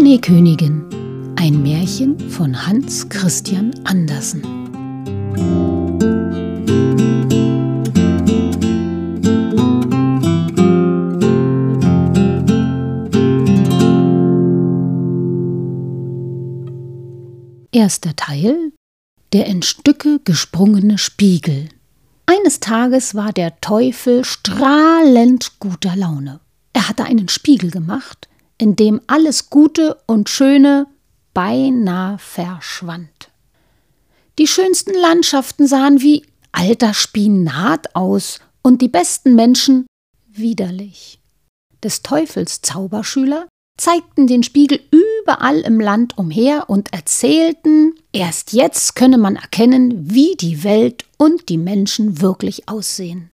Schneekönigin. Ein Märchen von Hans Christian Andersen. Erster Teil Der in Stücke gesprungene Spiegel. Eines Tages war der Teufel strahlend guter Laune. Er hatte einen Spiegel gemacht, in dem alles Gute und Schöne beinahe verschwand. Die schönsten Landschaften sahen wie alter Spinat aus und die besten Menschen widerlich. Des Teufels Zauberschüler zeigten den Spiegel überall im Land umher und erzählten, erst jetzt könne man erkennen, wie die Welt und die Menschen wirklich aussehen.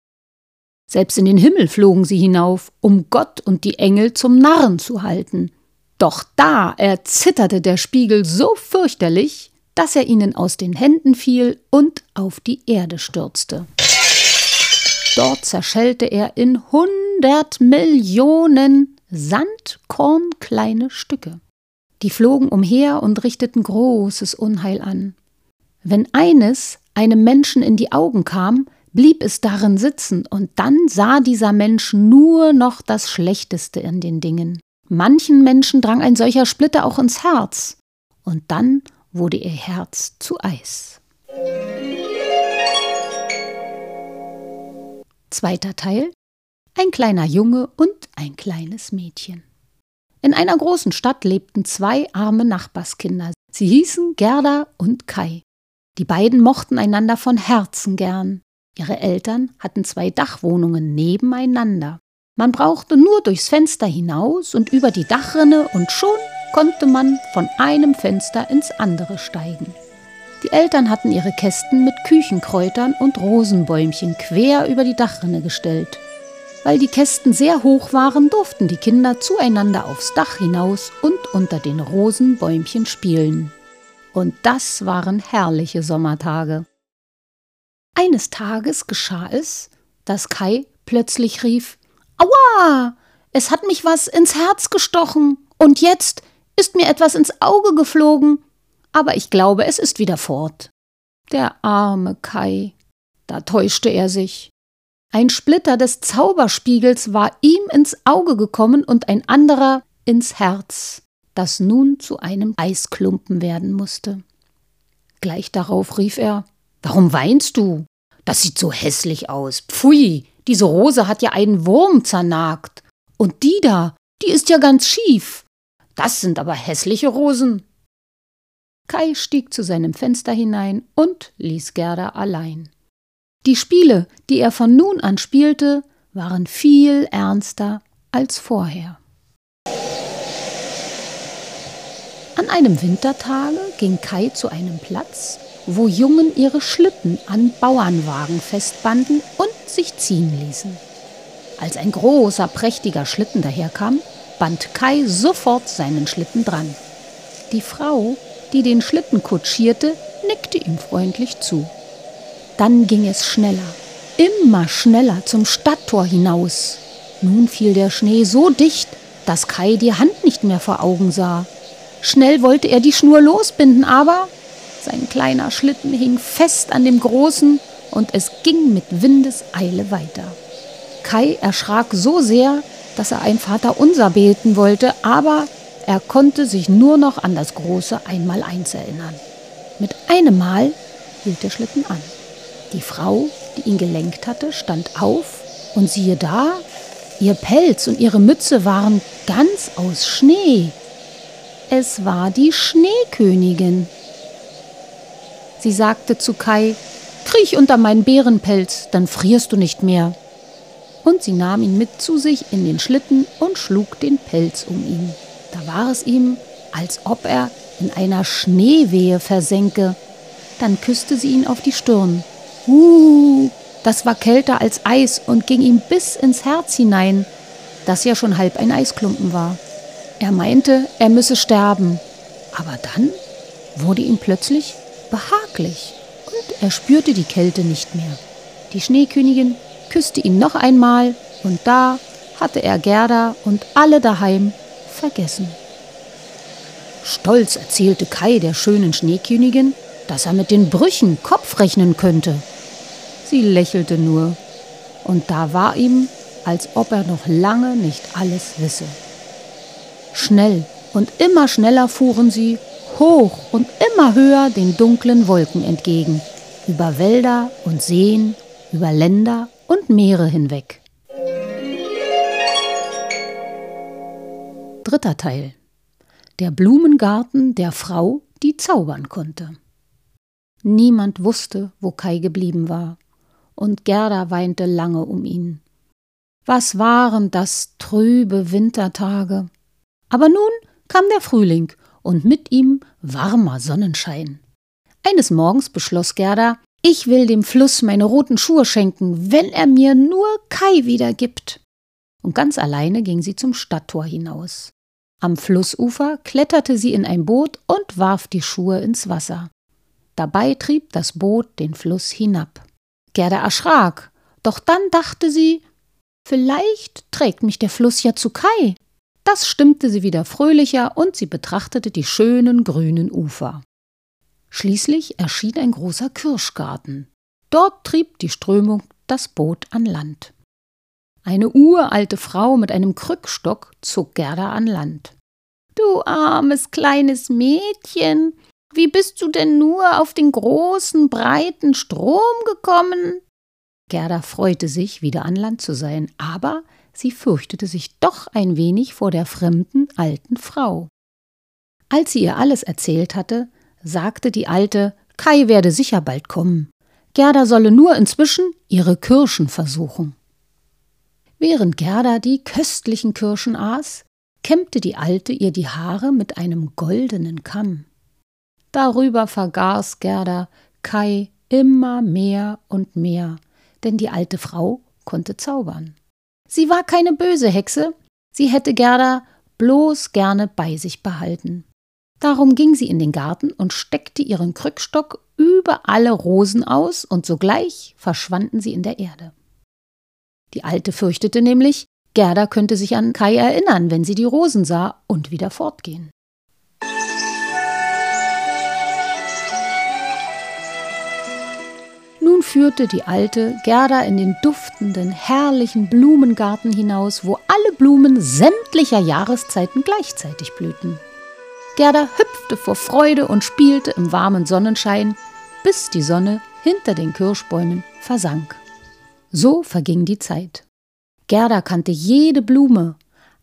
Selbst in den Himmel flogen sie hinauf, um Gott und die Engel zum Narren zu halten. Doch da erzitterte der Spiegel so fürchterlich, dass er ihnen aus den Händen fiel und auf die Erde stürzte. Dort zerschellte er in hundert Millionen sandkornkleine Stücke. Die flogen umher und richteten großes Unheil an. Wenn eines einem Menschen in die Augen kam, blieb es darin sitzen, und dann sah dieser Mensch nur noch das Schlechteste in den Dingen. Manchen Menschen drang ein solcher Splitter auch ins Herz, und dann wurde ihr Herz zu Eis. Zweiter Teil Ein kleiner Junge und ein kleines Mädchen. In einer großen Stadt lebten zwei arme Nachbarskinder. Sie hießen Gerda und Kai. Die beiden mochten einander von Herzen gern. Ihre Eltern hatten zwei Dachwohnungen nebeneinander. Man brauchte nur durchs Fenster hinaus und über die Dachrinne und schon konnte man von einem Fenster ins andere steigen. Die Eltern hatten ihre Kästen mit Küchenkräutern und Rosenbäumchen quer über die Dachrinne gestellt. Weil die Kästen sehr hoch waren, durften die Kinder zueinander aufs Dach hinaus und unter den Rosenbäumchen spielen. Und das waren herrliche Sommertage. Eines Tages geschah es, dass Kai plötzlich rief Aua. Es hat mich was ins Herz gestochen, und jetzt ist mir etwas ins Auge geflogen, aber ich glaube, es ist wieder fort. Der arme Kai. Da täuschte er sich. Ein Splitter des Zauberspiegels war ihm ins Auge gekommen und ein anderer ins Herz, das nun zu einem Eisklumpen werden musste. Gleich darauf rief er Warum weinst du? Das sieht so hässlich aus. Pfui, diese Rose hat ja einen Wurm zernagt. Und die da, die ist ja ganz schief. Das sind aber hässliche Rosen. Kai stieg zu seinem Fenster hinein und ließ Gerda allein. Die Spiele, die er von nun an spielte, waren viel ernster als vorher. An einem Wintertage ging Kai zu einem Platz, wo Jungen ihre Schlitten an Bauernwagen festbanden und sich ziehen ließen. Als ein großer, prächtiger Schlitten daherkam, band Kai sofort seinen Schlitten dran. Die Frau, die den Schlitten kutschierte, nickte ihm freundlich zu. Dann ging es schneller, immer schneller zum Stadttor hinaus. Nun fiel der Schnee so dicht, dass Kai die Hand nicht mehr vor Augen sah. Schnell wollte er die Schnur losbinden, aber sein kleiner Schlitten hing fest an dem großen und es ging mit Windeseile weiter. Kai erschrak so sehr, dass er ein Vaterunser beten wollte, aber er konnte sich nur noch an das große Einmaleins erinnern. Mit einem Mal hielt der Schlitten an. Die Frau, die ihn gelenkt hatte, stand auf und siehe da, ihr Pelz und ihre Mütze waren ganz aus Schnee. Es war die Schneekönigin. Sie sagte zu Kai, Kriech unter meinen Bärenpelz, dann frierst du nicht mehr. Und sie nahm ihn mit zu sich in den Schlitten und schlug den Pelz um ihn. Da war es ihm, als ob er in einer Schneewehe versenke. Dann küsste sie ihn auf die Stirn. Uh, das war kälter als Eis und ging ihm bis ins Herz hinein, das ja schon halb ein Eisklumpen war. Er meinte, er müsse sterben. Aber dann wurde ihm plötzlich behaglich und er spürte die Kälte nicht mehr. Die Schneekönigin küsste ihn noch einmal und da hatte er Gerda und alle daheim vergessen. Stolz erzählte Kai der schönen Schneekönigin, dass er mit den Brüchen Kopf rechnen könnte. Sie lächelte nur, und da war ihm, als ob er noch lange nicht alles wisse. Schnell und immer schneller fuhren sie, hoch und immer höher den dunklen Wolken entgegen, über Wälder und Seen, über Länder und Meere hinweg. Dritter Teil. Der Blumengarten der Frau, die zaubern konnte. Niemand wusste, wo Kai geblieben war, und Gerda weinte lange um ihn. Was waren das trübe Wintertage? Aber nun kam der Frühling und mit ihm warmer Sonnenschein. Eines Morgens beschloss Gerda, ich will dem Fluss meine roten Schuhe schenken, wenn er mir nur Kai wiedergibt. Und ganz alleine ging sie zum Stadttor hinaus. Am Flussufer kletterte sie in ein Boot und warf die Schuhe ins Wasser. Dabei trieb das Boot den Fluss hinab. Gerda erschrak, doch dann dachte sie, vielleicht trägt mich der Fluss ja zu Kai. Das stimmte sie wieder fröhlicher und sie betrachtete die schönen grünen Ufer. Schließlich erschien ein großer Kirschgarten. Dort trieb die Strömung das Boot an Land. Eine uralte Frau mit einem Krückstock zog Gerda an Land. Du armes kleines Mädchen, wie bist du denn nur auf den großen, breiten Strom gekommen? Gerda freute sich, wieder an Land zu sein, aber sie fürchtete sich doch ein wenig vor der fremden alten Frau. Als sie ihr alles erzählt hatte, sagte die Alte, Kai werde sicher bald kommen. Gerda solle nur inzwischen ihre Kirschen versuchen. Während Gerda die köstlichen Kirschen aß, kämmte die Alte ihr die Haare mit einem goldenen Kamm. Darüber vergaß Gerda Kai immer mehr und mehr, denn die alte Frau konnte zaubern. Sie war keine böse Hexe, sie hätte Gerda bloß gerne bei sich behalten. Darum ging sie in den Garten und steckte ihren Krückstock über alle Rosen aus, und sogleich verschwanden sie in der Erde. Die Alte fürchtete nämlich, Gerda könnte sich an Kai erinnern, wenn sie die Rosen sah und wieder fortgehen. Führte die Alte Gerda in den duftenden, herrlichen Blumengarten hinaus, wo alle Blumen sämtlicher Jahreszeiten gleichzeitig blühten. Gerda hüpfte vor Freude und spielte im warmen Sonnenschein, bis die Sonne hinter den Kirschbäumen versank. So verging die Zeit. Gerda kannte jede Blume,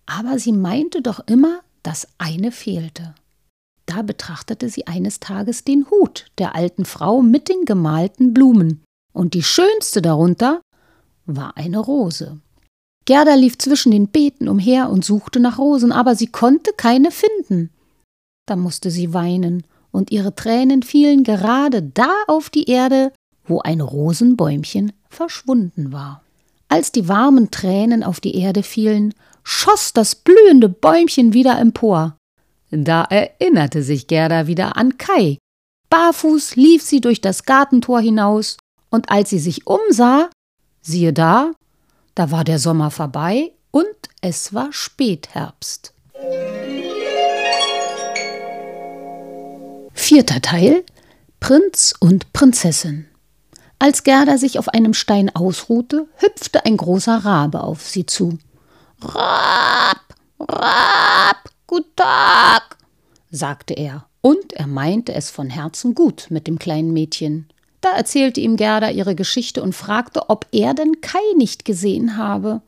aber sie meinte doch immer, dass eine fehlte. Da betrachtete sie eines Tages den Hut der alten Frau mit den gemalten Blumen, und die schönste darunter war eine Rose. Gerda lief zwischen den Beeten umher und suchte nach Rosen, aber sie konnte keine finden. Da musste sie weinen, und ihre Tränen fielen gerade da auf die Erde, wo ein Rosenbäumchen verschwunden war. Als die warmen Tränen auf die Erde fielen, schoss das blühende Bäumchen wieder empor. Da erinnerte sich Gerda wieder an Kai. Barfuß lief sie durch das Gartentor hinaus, und als sie sich umsah, siehe da, da war der Sommer vorbei und es war Spätherbst. Vierter Teil Prinz und Prinzessin. Als Gerda sich auf einem Stein ausruhte, hüpfte ein großer Rabe auf sie zu. Rab, Rab, Gut Tag, sagte er, und er meinte es von Herzen gut mit dem kleinen Mädchen. Da erzählte ihm Gerda ihre Geschichte und fragte, ob er denn Kai nicht gesehen habe.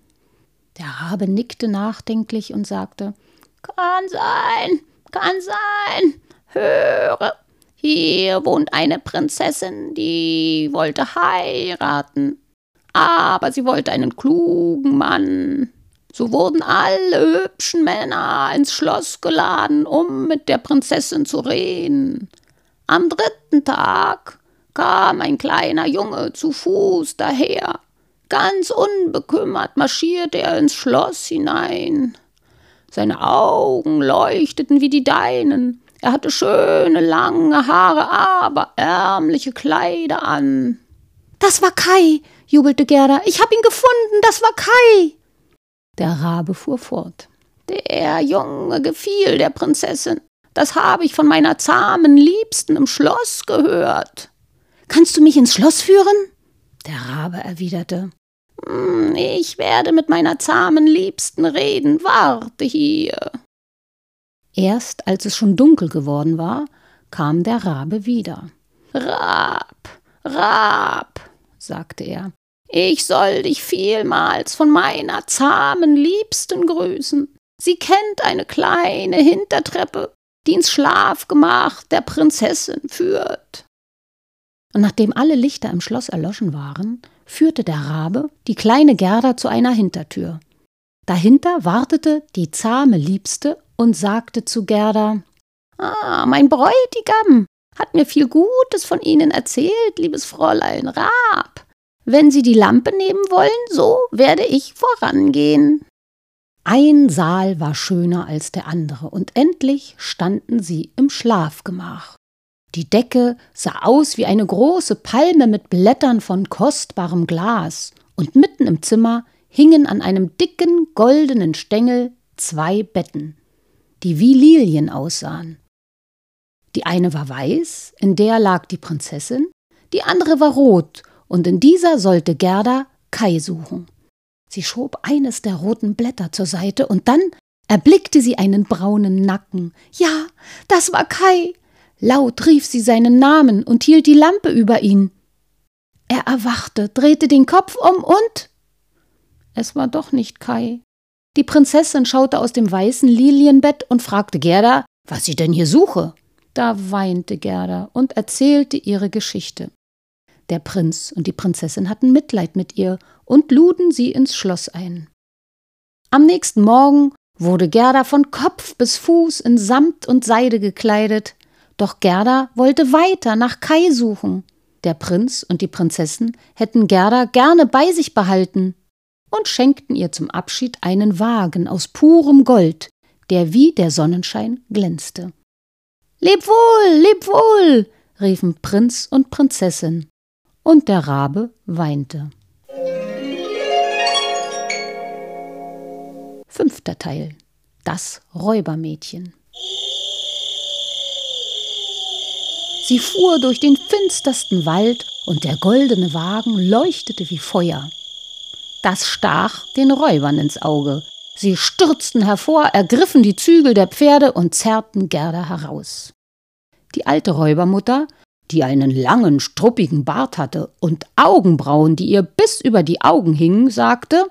Der Rabe nickte nachdenklich und sagte Kann sein, kann sein. Höre, hier wohnt eine Prinzessin, die wollte heiraten. Aber sie wollte einen klugen Mann. So wurden alle hübschen Männer ins Schloss geladen, um mit der Prinzessin zu reden. Am dritten Tag kam ein kleiner Junge zu Fuß daher. Ganz unbekümmert marschierte er ins Schloss hinein. Seine Augen leuchteten wie die deinen. Er hatte schöne lange Haare, aber ärmliche Kleider an. Das war Kai, jubelte Gerda. Ich hab ihn gefunden, das war Kai. Der Rabe fuhr fort. Der Junge gefiel der Prinzessin. Das habe ich von meiner zahmen Liebsten im Schloss gehört. Kannst du mich ins Schloss führen? Der Rabe erwiderte. Hm, ich werde mit meiner zahmen Liebsten reden. Warte hier. Erst als es schon dunkel geworden war, kam der Rabe wieder. Rab, Rab, sagte er, ich soll dich vielmals von meiner zahmen Liebsten grüßen. Sie kennt eine kleine Hintertreppe, die ins Schlafgemach der Prinzessin führt. Und nachdem alle Lichter im Schloss erloschen waren, führte der Rabe die kleine Gerda zu einer Hintertür. Dahinter wartete die zahme Liebste und sagte zu Gerda Ah, mein Bräutigam hat mir viel Gutes von Ihnen erzählt, liebes Fräulein Rab. Wenn Sie die Lampe nehmen wollen, so werde ich vorangehen. Ein Saal war schöner als der andere, und endlich standen sie im Schlafgemach. Die Decke sah aus wie eine große Palme mit Blättern von kostbarem Glas, und mitten im Zimmer hingen an einem dicken goldenen Stängel zwei Betten, die wie Lilien aussahen. Die eine war weiß, in der lag die Prinzessin, die andere war rot, und in dieser sollte Gerda Kai suchen. Sie schob eines der roten Blätter zur Seite und dann erblickte sie einen braunen Nacken. Ja, das war Kai. Laut rief sie seinen Namen und hielt die Lampe über ihn. Er erwachte, drehte den Kopf um und es war doch nicht Kai. Die Prinzessin schaute aus dem weißen Lilienbett und fragte Gerda, was sie denn hier suche. Da weinte Gerda und erzählte ihre Geschichte. Der Prinz und die Prinzessin hatten Mitleid mit ihr und luden sie ins Schloss ein. Am nächsten Morgen wurde Gerda von Kopf bis Fuß in Samt und Seide gekleidet, doch Gerda wollte weiter nach Kai suchen. Der Prinz und die Prinzessin hätten Gerda gerne bei sich behalten und schenkten ihr zum Abschied einen Wagen aus purem Gold, der wie der Sonnenschein glänzte. Leb wohl, leb wohl, riefen Prinz und Prinzessin und der Rabe weinte. Fünfter Teil Das Räubermädchen Sie fuhr durch den finstersten Wald und der goldene Wagen leuchtete wie Feuer. Das stach den Räubern ins Auge. Sie stürzten hervor, ergriffen die Zügel der Pferde und zerrten Gerda heraus. Die alte Räubermutter die einen langen, struppigen Bart hatte und Augenbrauen, die ihr bis über die Augen hingen, sagte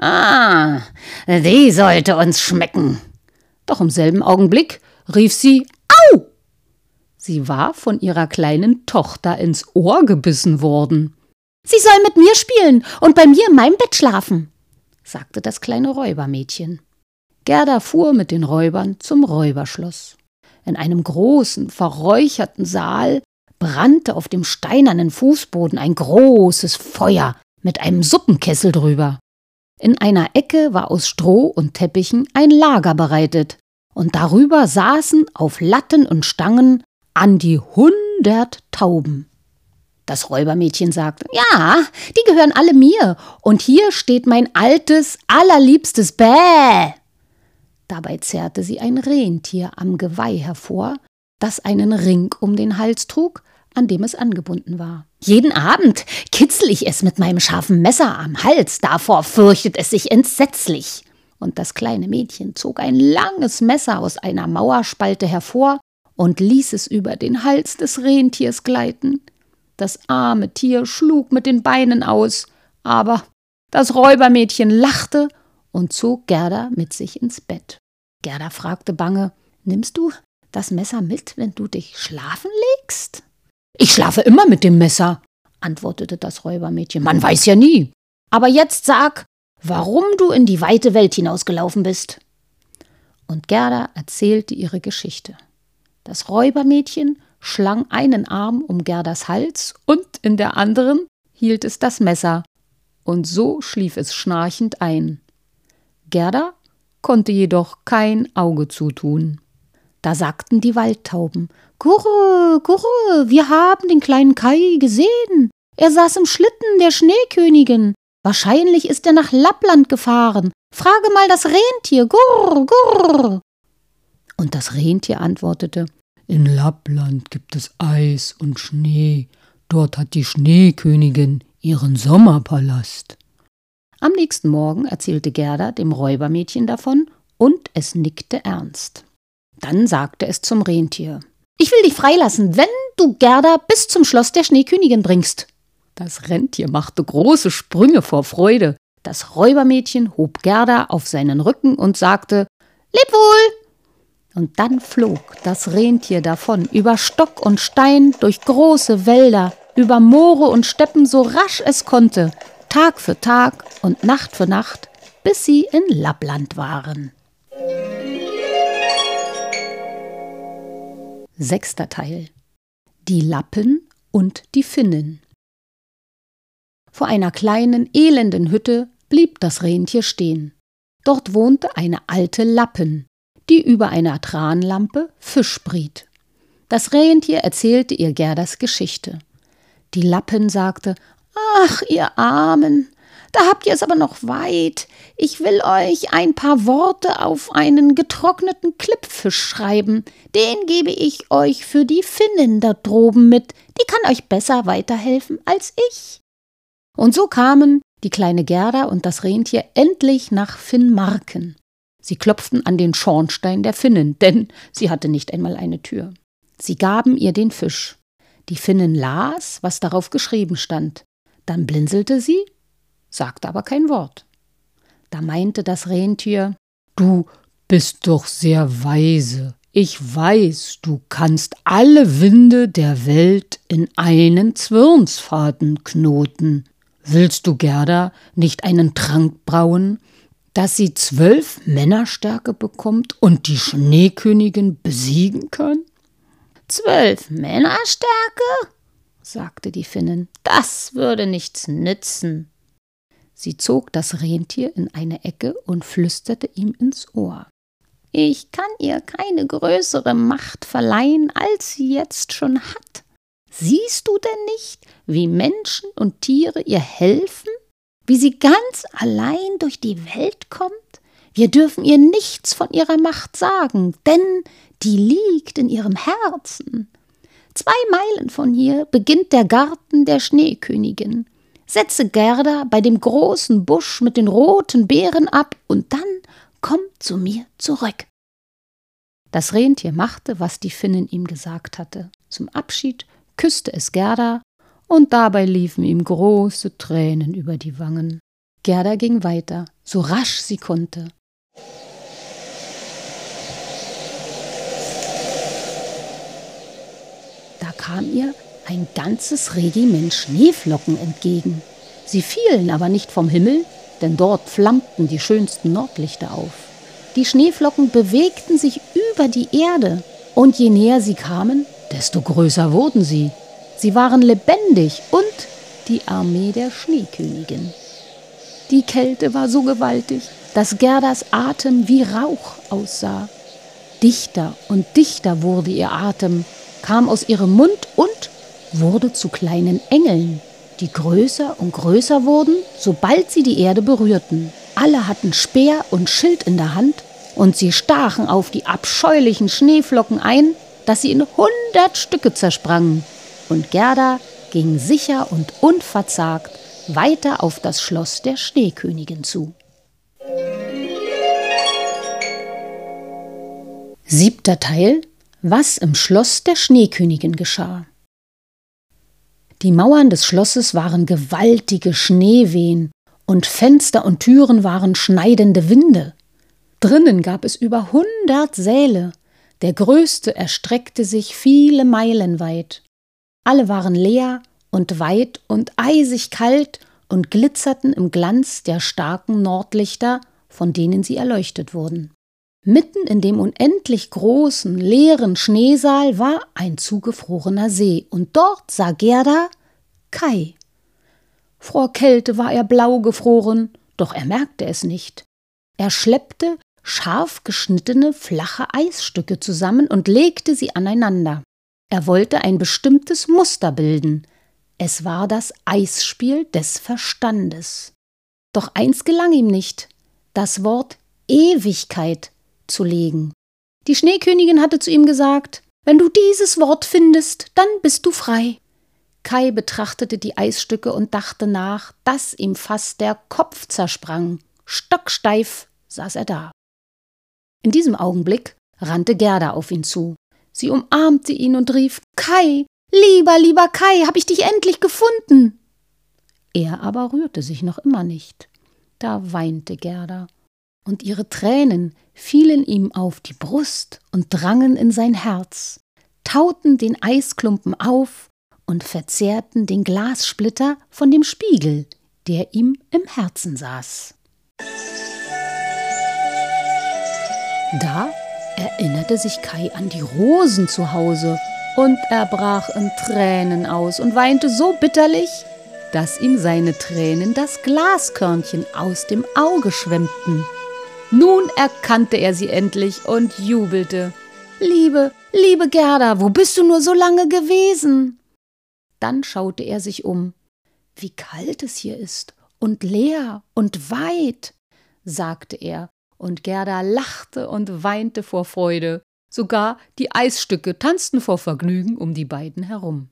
Ah, die sollte uns schmecken. Doch im selben Augenblick rief sie Au. Sie war von ihrer kleinen Tochter ins Ohr gebissen worden. Sie soll mit mir spielen und bei mir in meinem Bett schlafen, sagte das kleine Räubermädchen. Gerda fuhr mit den Räubern zum Räuberschloss. In einem großen, verräucherten Saal brannte auf dem steinernen Fußboden ein großes Feuer mit einem Suppenkessel drüber. In einer Ecke war aus Stroh und Teppichen ein Lager bereitet, und darüber saßen auf Latten und Stangen an die hundert Tauben. Das Räubermädchen sagte, ja, die gehören alle mir, und hier steht mein altes, allerliebstes Bäh. Dabei zerrte sie ein Rentier am Geweih hervor, das einen Ring um den Hals trug, an dem es angebunden war. Jeden Abend kitzel ich es mit meinem scharfen Messer am Hals, davor fürchtet es sich entsetzlich. Und das kleine Mädchen zog ein langes Messer aus einer Mauerspalte hervor und ließ es über den Hals des Rentiers gleiten. Das arme Tier schlug mit den Beinen aus, aber das Räubermädchen lachte und zog Gerda mit sich ins Bett. Gerda fragte bange Nimmst du das Messer mit, wenn du dich schlafen legst? Ich schlafe immer mit dem Messer, antwortete das Räubermädchen. Man weiß ja nie. Aber jetzt sag, warum du in die weite Welt hinausgelaufen bist. Und Gerda erzählte ihre Geschichte. Das Räubermädchen schlang einen Arm um Gerdas Hals und in der anderen hielt es das Messer. Und so schlief es schnarchend ein. Gerda konnte jedoch kein Auge zutun. Da sagten die Waldtauben Gurre, Gurre, wir haben den kleinen Kai gesehen. Er saß im Schlitten der Schneekönigin. Wahrscheinlich ist er nach Lappland gefahren. Frage mal das Rentier. Gurr, gurr. Und das Rentier antwortete In Lappland gibt es Eis und Schnee, dort hat die Schneekönigin ihren Sommerpalast. Am nächsten Morgen erzählte Gerda dem Räubermädchen davon, und es nickte ernst. Dann sagte es zum Rentier Ich will dich freilassen, wenn du Gerda bis zum Schloss der Schneekönigin bringst. Das Rentier machte große Sprünge vor Freude. Das Räubermädchen hob Gerda auf seinen Rücken und sagte Leb wohl. Und dann flog das Rentier davon über Stock und Stein, durch große Wälder, über Moore und Steppen so rasch es konnte, Tag für Tag und Nacht für Nacht, bis sie in Lappland waren. Sechster Teil Die Lappen und die Finnen Vor einer kleinen, elenden Hütte blieb das Rentier stehen. Dort wohnte eine alte Lappen, die über einer Tranlampe Fisch briet. Das Rentier erzählte ihr Gerdas Geschichte. Die Lappen sagte Ach, ihr Armen, da habt ihr es aber noch weit. Ich will euch ein paar Worte auf einen getrockneten Klippfisch schreiben. Den gebe ich euch für die Finnen da droben mit. Die kann euch besser weiterhelfen als ich. Und so kamen die kleine Gerda und das Rentier endlich nach Finnmarken. Sie klopften an den Schornstein der Finnen, denn sie hatte nicht einmal eine Tür. Sie gaben ihr den Fisch. Die Finnen las, was darauf geschrieben stand. Dann blinzelte sie, sagte aber kein Wort. Da meinte das Rentier Du bist doch sehr weise. Ich weiß, du kannst alle Winde der Welt in einen Zwirnsfaden knoten. Willst du, Gerda, nicht einen Trank brauen, dass sie zwölf Männerstärke bekommt und die Schneekönigin besiegen kann? Zwölf Männerstärke? sagte die Finnin, das würde nichts nützen. Sie zog das Rentier in eine Ecke und flüsterte ihm ins Ohr. Ich kann ihr keine größere Macht verleihen, als sie jetzt schon hat. Siehst du denn nicht, wie Menschen und Tiere ihr helfen? Wie sie ganz allein durch die Welt kommt? Wir dürfen ihr nichts von ihrer Macht sagen, denn die liegt in ihrem Herzen. Zwei Meilen von hier beginnt der Garten der Schneekönigin. Setze Gerda bei dem großen Busch mit den roten Beeren ab und dann komm zu mir zurück. Das Rentier machte, was die Finnin ihm gesagt hatte. Zum Abschied küsste es Gerda, und dabei liefen ihm große Tränen über die Wangen. Gerda ging weiter, so rasch sie konnte. kam ihr ein ganzes Regiment Schneeflocken entgegen. Sie fielen aber nicht vom Himmel, denn dort flammten die schönsten Nordlichter auf. Die Schneeflocken bewegten sich über die Erde, und je näher sie kamen, desto größer wurden sie. Sie waren lebendig und die Armee der Schneekönigin. Die Kälte war so gewaltig, dass Gerdas Atem wie Rauch aussah. Dichter und dichter wurde ihr Atem, kam aus ihrem Mund und wurde zu kleinen Engeln, die größer und größer wurden, sobald sie die Erde berührten. Alle hatten Speer und Schild in der Hand und sie stachen auf die abscheulichen Schneeflocken ein, dass sie in hundert Stücke zersprangen. Und Gerda ging sicher und unverzagt weiter auf das Schloss der Schneekönigin zu. Siebter Teil was im Schloss der Schneekönigin geschah. Die Mauern des Schlosses waren gewaltige Schneewehen, und Fenster und Türen waren schneidende Winde. Drinnen gab es über hundert Säle, der größte erstreckte sich viele Meilen weit. Alle waren leer und weit und eisig kalt und glitzerten im Glanz der starken Nordlichter, von denen sie erleuchtet wurden. Mitten in dem unendlich großen, leeren Schneesaal war ein zugefrorener See, und dort sah Gerda Kai. Vor Kälte war er blau gefroren, doch er merkte es nicht. Er schleppte scharf geschnittene, flache Eisstücke zusammen und legte sie aneinander. Er wollte ein bestimmtes Muster bilden. Es war das Eisspiel des Verstandes. Doch eins gelang ihm nicht. Das Wort Ewigkeit zu legen. Die Schneekönigin hatte zu ihm gesagt, wenn du dieses Wort findest, dann bist du frei. Kai betrachtete die Eisstücke und dachte nach, dass ihm fast der Kopf zersprang. Stocksteif saß er da. In diesem Augenblick rannte Gerda auf ihn zu. Sie umarmte ihn und rief Kai, lieber, lieber Kai, hab ich dich endlich gefunden. Er aber rührte sich noch immer nicht. Da weinte Gerda, und ihre Tränen fielen ihm auf die Brust und drangen in sein Herz, tauten den Eisklumpen auf und verzehrten den Glassplitter von dem Spiegel, der ihm im Herzen saß. Da erinnerte sich Kai an die Rosen zu Hause und er brach in Tränen aus und weinte so bitterlich, dass ihm seine Tränen das Glaskörnchen aus dem Auge schwemmten. Nun erkannte er sie endlich und jubelte. Liebe, liebe Gerda, wo bist du nur so lange gewesen? Dann schaute er sich um. Wie kalt es hier ist und leer und weit, sagte er, und Gerda lachte und weinte vor Freude. Sogar die Eisstücke tanzten vor Vergnügen um die beiden herum.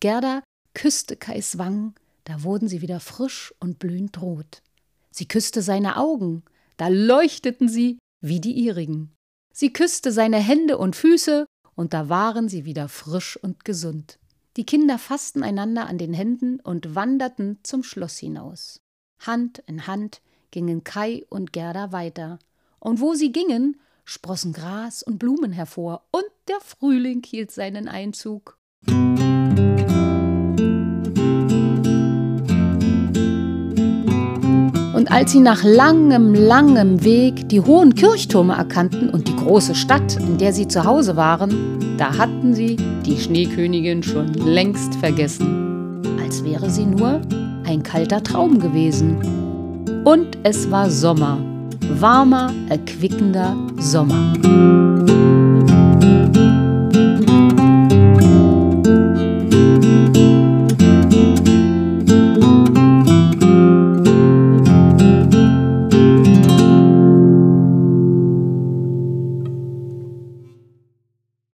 Gerda küsste Kais Wangen, da wurden sie wieder frisch und blühend rot. Sie küsste seine Augen, da leuchteten sie wie die ihrigen. Sie küsste seine Hände und Füße, und da waren sie wieder frisch und gesund. Die Kinder fassten einander an den Händen und wanderten zum Schloss hinaus. Hand in Hand gingen Kai und Gerda weiter, und wo sie gingen, sprossen Gras und Blumen hervor, und der Frühling hielt seinen Einzug. Und als sie nach langem, langem Weg die hohen Kirchtürme erkannten und die große Stadt, in der sie zu Hause waren, da hatten sie die Schneekönigin schon längst vergessen, als wäre sie nur ein kalter Traum gewesen. Und es war Sommer, warmer, erquickender Sommer.